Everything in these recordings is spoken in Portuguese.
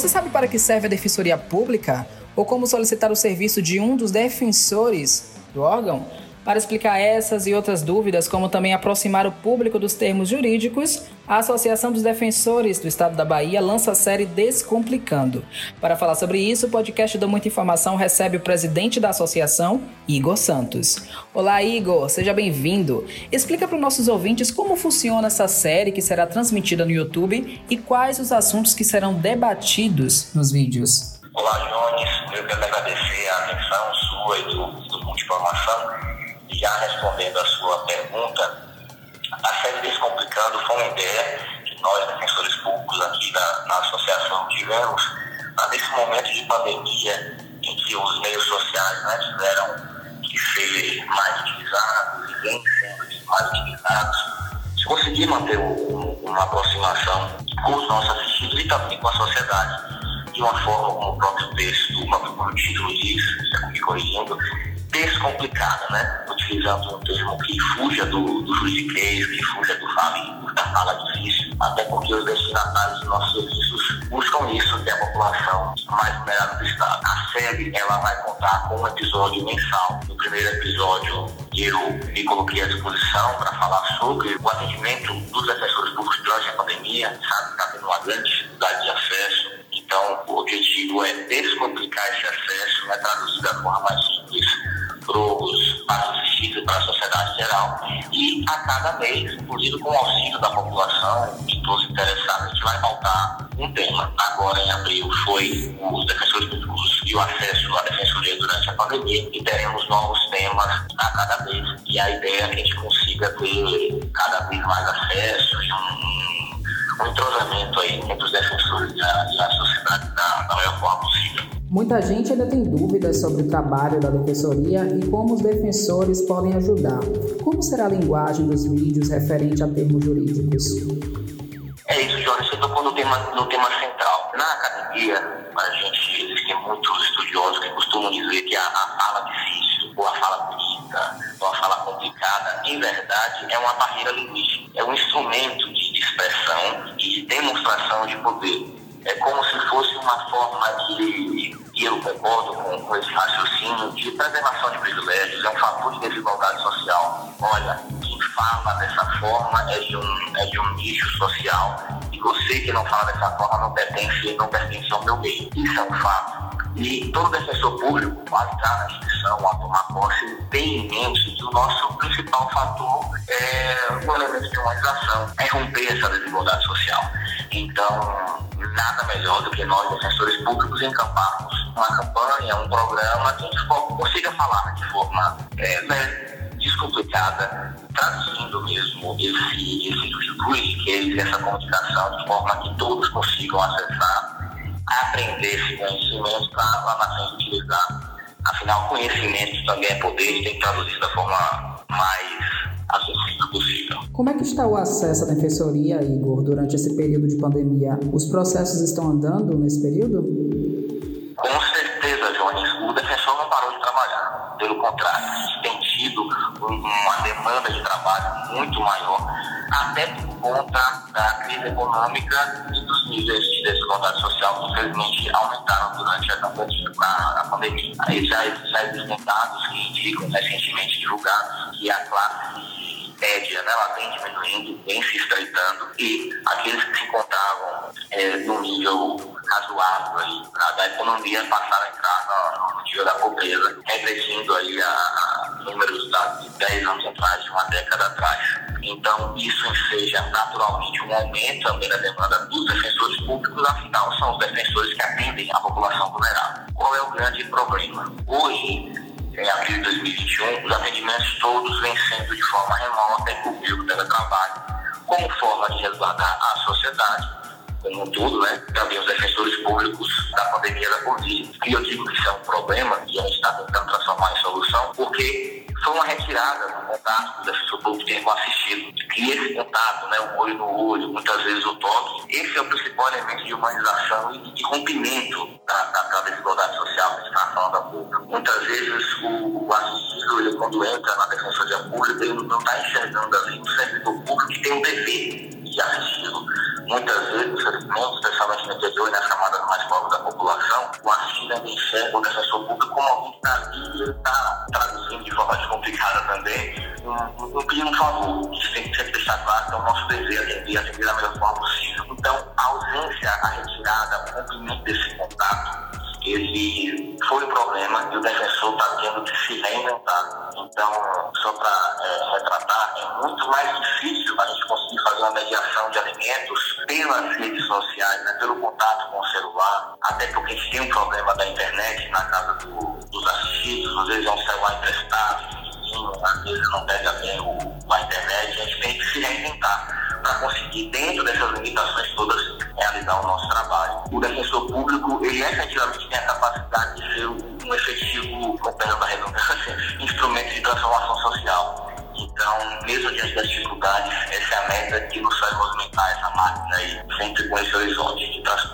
Você sabe para que serve a Defensoria Pública? Ou como solicitar o serviço de um dos defensores do órgão? Para explicar essas e outras dúvidas, como também aproximar o público dos termos jurídicos, a Associação dos Defensores do Estado da Bahia lança a série Descomplicando. Para falar sobre isso, o podcast do Muita Informação recebe o presidente da associação, Igor Santos. Olá, Igor, seja bem-vindo. Explica para os nossos ouvintes como funciona essa série que será transmitida no YouTube e quais os assuntos que serão debatidos nos vídeos. Olá, Jones. Eu quero agradecer a atenção sua e do, do Muita já respondendo a sua pergunta, a série Descomplicando foi uma ideia que nós, defensores públicos aqui da, na associação, tivemos ah, nesse momento de pandemia em que os meios sociais né, tiveram que ser mais utilizados e vêm sendo mais utilizados. Se conseguir manter um, uma aproximação com os nossos assistidos e também com a sociedade, de uma forma como o próprio texto, o próprio título diz, me descomplicada, né? Utilizando um termo que fuja do, do juridiquês, que fuja do fala, da fala difícil, até porque os destinatários dos nossos serviços buscam isso, que é a população mais vulnerável do Estado. A série, ela vai contar com um episódio mensal. No primeiro episódio, eu me coloquei à disposição para falar sobre o atendimento dos defensores públicos durante a pandemia, sabe está tendo uma grande dificuldade de acesso. Então, o objetivo é descomplicar esse acesso, né, traduzir da forma mais simples para os assistidos para a sociedade geral. E a cada mês, inclusive com o auxílio da população, de todos os interessados, a gente vai pautar um tema. Agora, em abril, foi os defensores públicos e o acesso à defensoria durante a pandemia, e teremos novos temas a cada mês. E a ideia é que a gente consiga ter cada vez mais acesso e um, um entrosamento aí entre os defensores e a, e a sociedade da, da melhor forma possível. Muita gente ainda tem dúvidas sobre o trabalho da defensoria e como os defensores podem ajudar. Como será a linguagem dos vídeos referente a termos jurídicos? É isso, Jorge. Você tocou no tema, no tema central. Na academia, a gente existem muitos estudiosos que costumam dizer que a, a fala difícil, ou a fala bonita, ou a fala complicada, em verdade, é uma barreira linguística. É um instrumento de, expressão e de demonstração de poder é como se fosse uma forma de, e eu concordo com, com esse raciocínio, de preservação de privilégios, é um fator de desigualdade social. Olha, quem fala dessa forma é de um, é de um nicho social e você que não fala dessa forma não pertence, não pertence ao meu meio. Isso é um fato. E todo defensor público, ao entrar na instituição, ao tomar posse, tem em mente que o nosso principal fator é o elemento de humanização, é romper essa desigualdade social. Então, nada melhor do que nós, defensores públicos, encamparmos uma campanha, um programa que a gente consiga falar de forma é, né, descomplicada, traduzindo mesmo esse, esse juridiquês, essa comunicação, de forma que todos consigam acessar, aprender esse conhecimento para lá na frente utilizar. Afinal, conhecimento também é poder, tem que traduzir da forma mais acessível possível. Como é que está o acesso à defensoria, Igor, durante esse período de pandemia? Os processos estão andando nesse período? Contrário, tem tido uma demanda de trabalho muito maior, até por conta da crise econômica e dos níveis de desigualdade social que, infelizmente, aumentaram durante a pandemia. Aí já, já existem dados que indicam, recentemente divulgados, que a classe média, né, ela vem diminuindo, vem se estreitando e aqueles que se encontravam é, no nível razoável aí, da economia passaram a entrar no, nível da pobreza, regredindo aí a, a números de 10 anos atrás, de uma década atrás. Então, isso enseja naturalmente um aumento também da demanda dos defensores públicos, afinal, são os defensores que atendem a população vulnerável. Qual é o grande problema? Hoje, em abril de 2021, os atendimentos todos vêm sendo de forma remota e por do teletrabalho, como forma de resguardar a sociedade como um todo, né? Também os defensores públicos da pandemia da Covid. E eu digo que isso é um problema e a gente está tentando transformar em solução, porque foi uma retirada do contato que o defensor público tem com o assistido. E esse contato, né, o olho no olho, muitas vezes o toque, esse é o principal elemento de humanização e de rompimento da, da, da desigualdade social que está falando há pouco. Muitas vezes o, o assistido, ele, quando entra na defensoria pública, ele não está enxergando ali um servidor público que tem um dever de assisti-lo muitas vezes, infelizmente, especialmente no interior e nas camadas mais pobres imagina nem enxerga o defensor público como alguém que está ali está traduzindo de forma descomplicada também, um, um, pedindo um favor. Isso tem que sempre deixar claro que é o nosso dever atender, atender da melhor forma possível. Então, a ausência, a retirada, o cumprimento desse contato, ele foi o problema e o defensor está tendo que se reinventar. Então, só para é, retratar, é muito mais difícil a gente conseguir fazer uma mediação de alimentos pelas redes sociais, né, pelo contato com o celular, até porque a gente tem um problema da internet na casa do, dos assistidos, às vezes é um celular emprestado, às vezes não pega bem o, a internet, a gente tem que se reinventar para conseguir, dentro dessas limitações todas, realizar o nosso trabalho. O defensor público, ele efetivamente tem a capacidade de ser um efetivo, com perdão da redundância, instrumento de transformação social. Então, mesmo diante das dificuldades, essa é a meta que nos faz movimentar essa máquina aí, sempre com esse horizonte de conseguir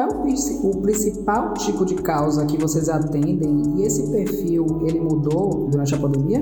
qual é o, o, principal tipo de causa que vocês atendem e esse perfil, ele mudou durante a pandemia?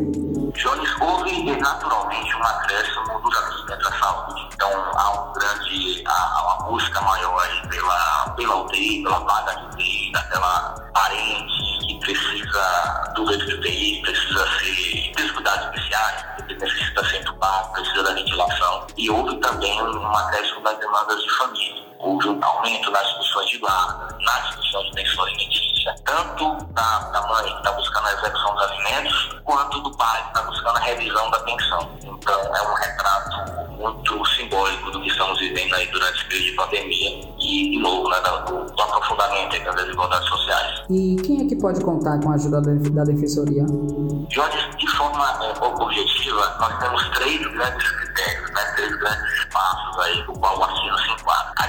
Jones, houve naturalmente um acréscimo dos atendimentos à saúde. Então, há um grande, há uma busca maior aí pela, pela UTI, pela vaga de UTI, daquela parente que precisa do leito de UTI, precisa ser descuidados especiais, necessita ser entubado, precisa da ventilação. E houve também um acréscimo das demandas de família. Houve um aumento nas discussões de guarda, na discussão de pensão alimentícia, tanto da, da mãe que está buscando a execução dos alimentos, quanto do pai que está buscando a revisão da pensão. Então, é um retrato muito simbólico do que estamos vivendo aí durante esse período de pandemia e, de novo, né, do, do aprofundamento das desigualdades sociais. E quem é que pode contar com a ajuda da Defensoria? Jorge, de forma é, objetiva, nós temos três grandes critérios, né, três grandes espaços aí do qual o artigo se enquadra. A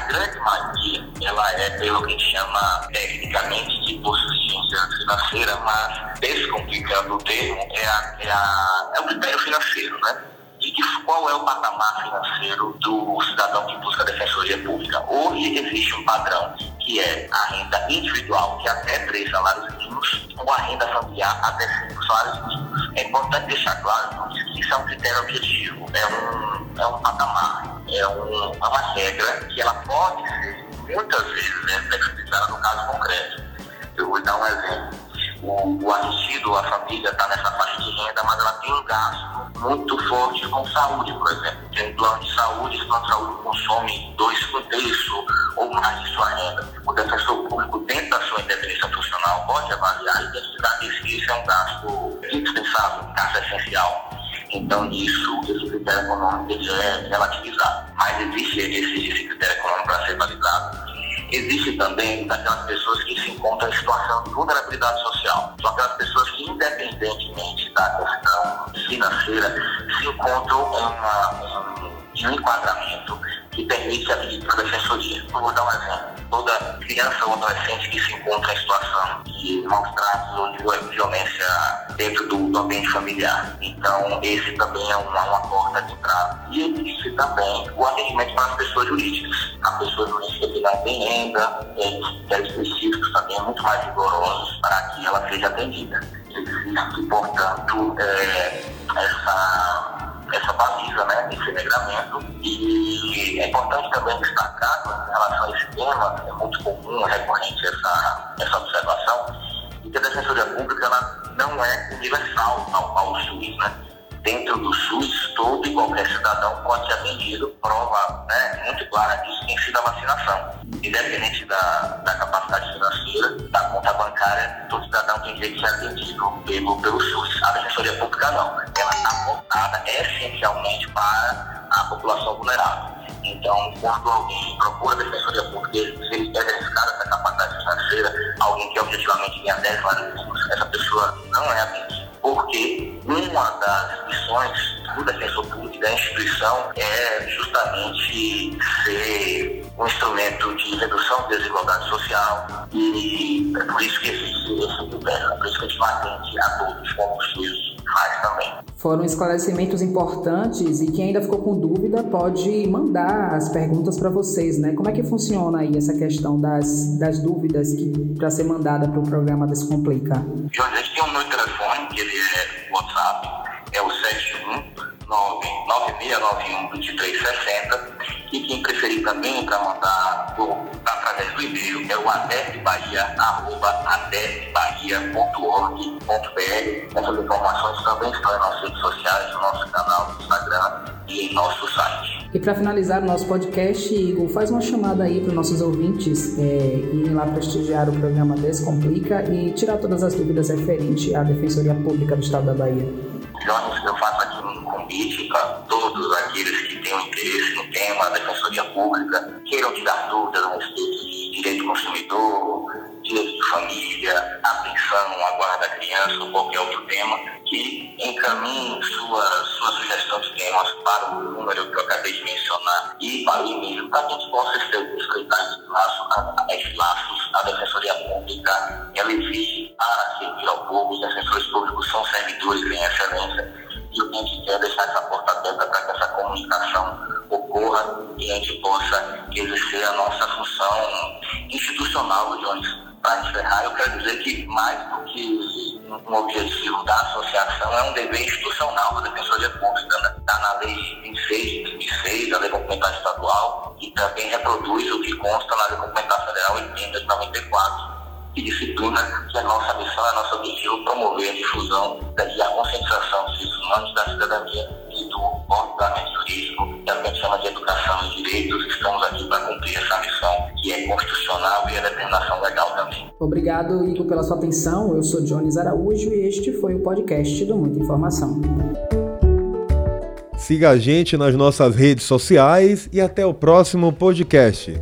grande maioria, ela é pelo que chama tecnicamente de suficiência financeira, mas descomplicando o termo, é, a, é, a, é o critério financeiro, né? de que, qual é o patamar financeiro do cidadão que busca defensoria pública. Hoje existe um padrão que é a renda individual, que é até três salários mínimos, ou a renda familiar até cinco salários mínimos. É importante deixar claro que isso é um critério objetivo, é um, é um patamar, é, um, uma regra que ela pode ser muitas vezes né, flexibilizada no caso concreto. Eu vou dar um exemplo o, o assistido, a família está nessa faixa de renda, mas ela tem um gasto muito forte com saúde, por exemplo. Tem um plano de saúde, esse plano de saúde consome dois um terço ou mais de sua renda. O defensor público, dentro da sua independência funcional, pode avaliar a identidade se isso é um gasto indispensável, um gasto essencial. Então, isso, esse critério econômico ele é relativizado. Mas existe esse, esse critério econômico para ser validado existe também daquelas pessoas que se encontram em situação de vulnerabilidade social. São aquelas pessoas que, independentemente da questão financeira, se encontram em, uma, em um enquadramento que permite a visita da defensoria. Vou dar um exemplo. Toda criança ou adolescente que se encontra em situação de maus tratos ou de violência dentro do, do, ambiente familiar. Então, esse também é uma, uma porta de entrada. E existe também o atendimento para as pessoas jurídicas. A pessoa jurídica que não tem renda, tem critérios específicos também muito mais rigorosos para que ela seja atendida. Existe, portanto, é, essa essa baliza, né, esse regramento. E é importante também destacar, em relação a esse tema, é muito comum, é recorrente essa, essa observação, que a defensoria pública ela não é universal ao, ao SUS, né? Dentro do SUS, todo e qualquer cidadão pode ser atendido, prova né, muito clara disso tem sido a vacinação. Independente da, da capacidade financeira, da conta bancária, todo cidadão tem direito de ser atendido pelo, pelo SUS. A defensoria pública não. Ela está voltada essencialmente para a população vulnerável. Então, quando alguém procura a defensoria pública, se ele verificado essa capacidade financeira, alguém que objetivamente ganha 10 salários essa pessoa não é atendida. Porque uma das missões do defensor público da instituição é justamente ser um instrumento de redução da desigualdade social e é por isso que existe esse governo, por isso que a gente atende a todos como o SUS faz também. Foram esclarecimentos importantes e quem ainda ficou com dúvida pode mandar as perguntas para vocês, né? Como é que funciona aí essa questão das, das dúvidas que para ser mandada para o programa Descomplica? Jorge, a gente tem um de telefone que ele é WhatsApp, é o 71 99691-2360 e quem preferir também para mandar por, através do e-mail é o adepbahia.org.br. Essas informações também estão em nossas redes sociais, no nosso canal no Instagram e em nosso site. E para finalizar o nosso podcast, Igor, faz uma chamada aí para os nossos ouvintes é, irem lá prestigiar o programa Descomplica e tirar todas as dúvidas referentes à Defensoria Pública do Estado da Bahia. Eu faço aqui um convite para todos aqueles que tenham interesse no tema da Defensoria Pública, queiram tirar dúvidas a respeito de direito do consumidor, direito de família, atenção, a guarda da criança ou qualquer outro tema, que encaminhem sua, sua sugestão de temas para o número que eu acabei de mencionar e para o e-mail, para que a gente possa estreitar esses laços, esses laços. A Defensoria Pública, ela existe para servir ao povo, os defensores públicos são servidores em excelência institucional, Jones. Para encerrar, eu quero dizer que mais do que um objetivo da associação é um dever institucional da Defensoria Pública. Está? Tá na Lei 26 de 2006, a Lei Complementar Estadual, e também reproduz o que consta na Lei Complementar Federal 80 de 94 que disciplina que a nossa missão, a nosso objetivo promover a difusão e a conscientização dos direitos humanos da cidadania e do ordenamento jurídico, que a gente chama de educação e direitos. Estamos aqui para cumprir essa Obrigado, Igor, pela sua atenção. Eu sou Jones Araújo e este foi o podcast do Muita Informação. Siga a gente nas nossas redes sociais e até o próximo podcast.